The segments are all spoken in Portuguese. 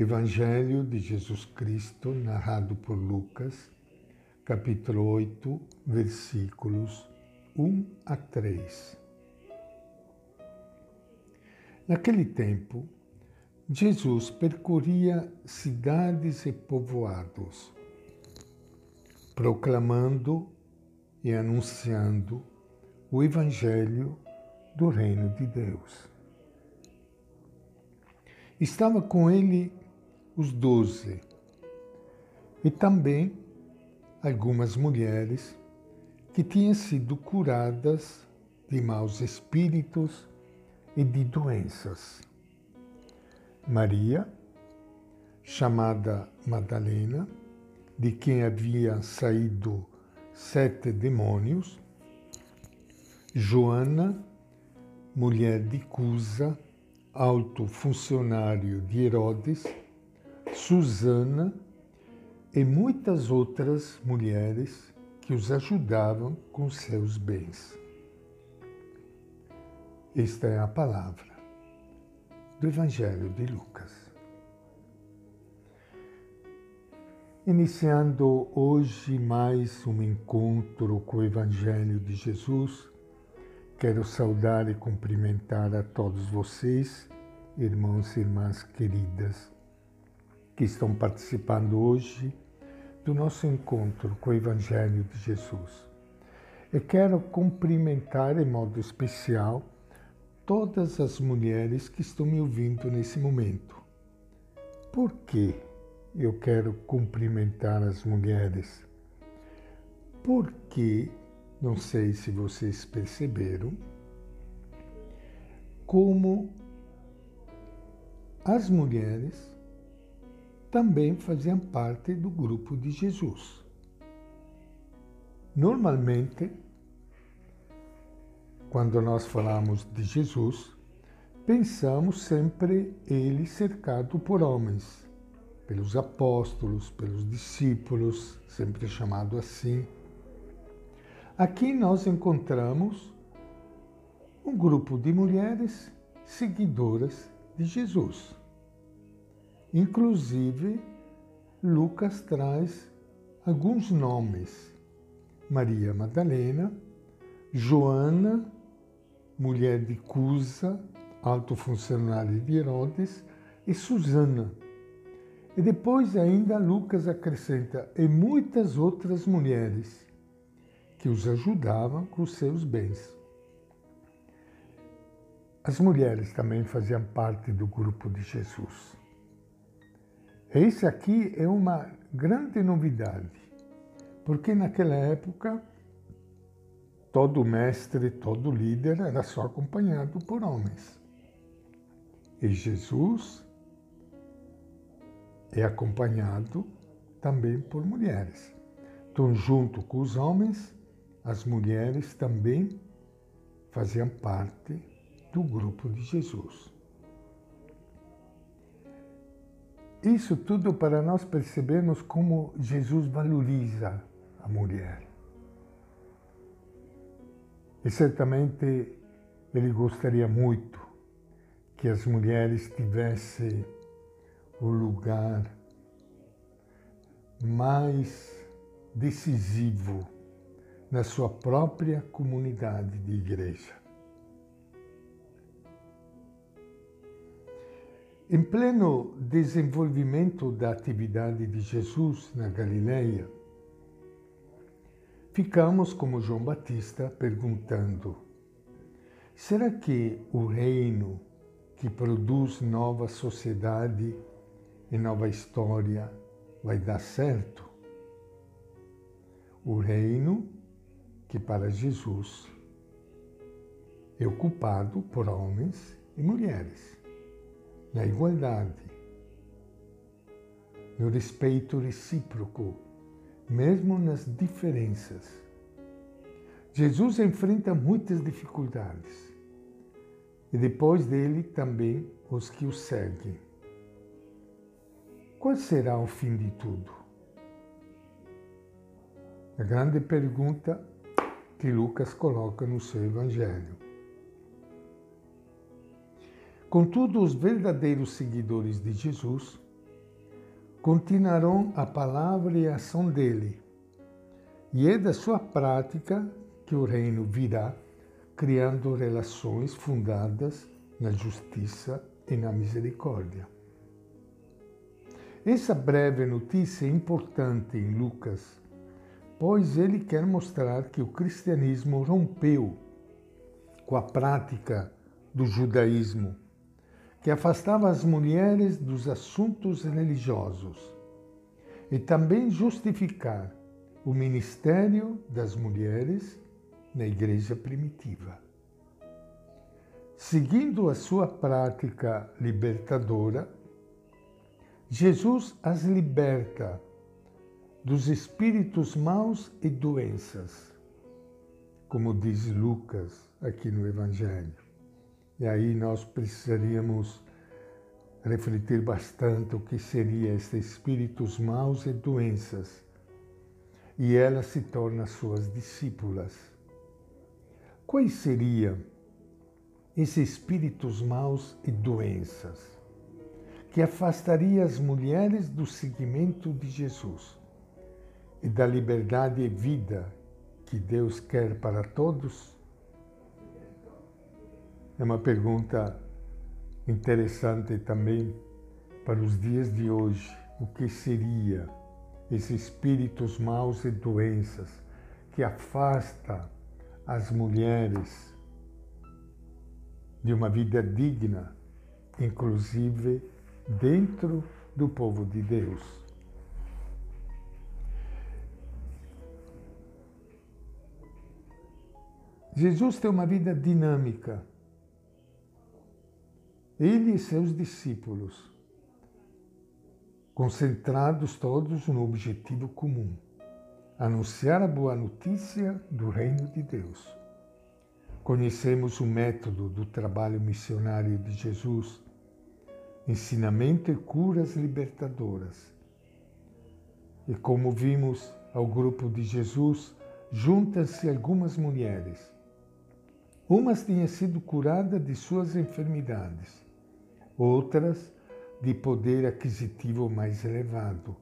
Evangelho de Jesus Cristo, narrado por Lucas, capítulo 8, versículos 1 a 3. Naquele tempo, Jesus percorria cidades e povoados, proclamando e anunciando o Evangelho do Reino de Deus. Estava com ele os doze. E também algumas mulheres que tinham sido curadas de maus espíritos e de doenças. Maria, chamada Madalena, de quem havia saído sete demônios, Joana, mulher de Cusa, alto funcionário de Herodes, Susana e muitas outras mulheres que os ajudavam com seus bens. Esta é a palavra do Evangelho de Lucas. Iniciando hoje mais um encontro com o Evangelho de Jesus, quero saudar e cumprimentar a todos vocês, irmãos e irmãs queridas, que estão participando hoje do nosso encontro com o Evangelho de Jesus. E quero cumprimentar em modo especial todas as mulheres que estão me ouvindo nesse momento. Por que eu quero cumprimentar as mulheres? Porque, não sei se vocês perceberam, como as mulheres também faziam parte do grupo de Jesus. Normalmente, quando nós falamos de Jesus, pensamos sempre ele cercado por homens, pelos apóstolos, pelos discípulos, sempre chamado assim. Aqui nós encontramos um grupo de mulheres seguidoras de Jesus. Inclusive, Lucas traz alguns nomes: Maria Madalena, Joana, mulher de Cusa, alto funcionário de Herodes, e Susana. E depois ainda Lucas acrescenta, e muitas outras mulheres que os ajudavam com seus bens. As mulheres também faziam parte do grupo de Jesus. Esse aqui é uma grande novidade, porque naquela época todo mestre, todo líder era só acompanhado por homens. E Jesus é acompanhado também por mulheres. Então, junto com os homens, as mulheres também faziam parte do grupo de Jesus. Isso tudo para nós percebermos como Jesus valoriza a mulher. E certamente ele gostaria muito que as mulheres tivessem o lugar mais decisivo na sua própria comunidade de igreja. Em pleno desenvolvimento da atividade de Jesus na Galileia, ficamos como João Batista perguntando: será que o reino que produz nova sociedade e nova história vai dar certo? O reino que para Jesus é ocupado por homens e mulheres na igualdade, no respeito recíproco, mesmo nas diferenças. Jesus enfrenta muitas dificuldades e depois dele também os que o seguem. Qual será o fim de tudo? A grande pergunta que Lucas coloca no seu Evangelho. Contudo, os verdadeiros seguidores de Jesus continuarão a palavra e a ação dele. E é da sua prática que o reino virá, criando relações fundadas na justiça e na misericórdia. Essa breve notícia é importante em Lucas, pois ele quer mostrar que o cristianismo rompeu com a prática do judaísmo que afastava as mulheres dos assuntos religiosos e também justificar o ministério das mulheres na igreja primitiva. Seguindo a sua prática libertadora, Jesus as liberta dos espíritos maus e doenças, como diz Lucas aqui no Evangelho. E aí nós precisaríamos refletir bastante o que seria estes espíritos maus e doenças. E ela se torna suas discípulas. Quais seriam esses espíritos maus e doenças que afastaria as mulheres do seguimento de Jesus e da liberdade e vida que Deus quer para todos? É uma pergunta interessante também para os dias de hoje. O que seria esses espíritos maus e doenças que afasta as mulheres de uma vida digna, inclusive dentro do povo de Deus? Jesus tem uma vida dinâmica ele e seus discípulos, concentrados todos no objetivo comum: anunciar a boa notícia do Reino de Deus. Conhecemos o método do trabalho missionário de Jesus, ensinamento e curas libertadoras. E como vimos ao grupo de Jesus, juntam-se algumas mulheres. Umas tinham sido curadas de suas enfermidades outras de poder aquisitivo mais elevado,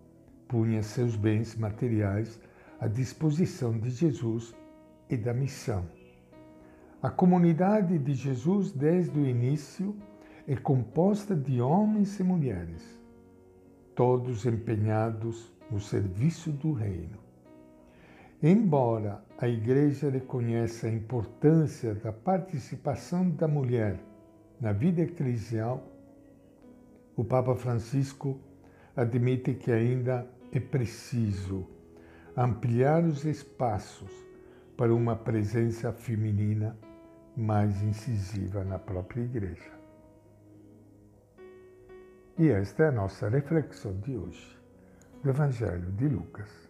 punha seus bens materiais à disposição de Jesus e da missão. A comunidade de Jesus, desde o início, é composta de homens e mulheres, todos empenhados no serviço do Reino. Embora a Igreja reconheça a importância da participação da mulher na vida eclesial, o Papa Francisco admite que ainda é preciso ampliar os espaços para uma presença feminina mais incisiva na própria Igreja. E esta é a nossa reflexão de hoje, do Evangelho de Lucas.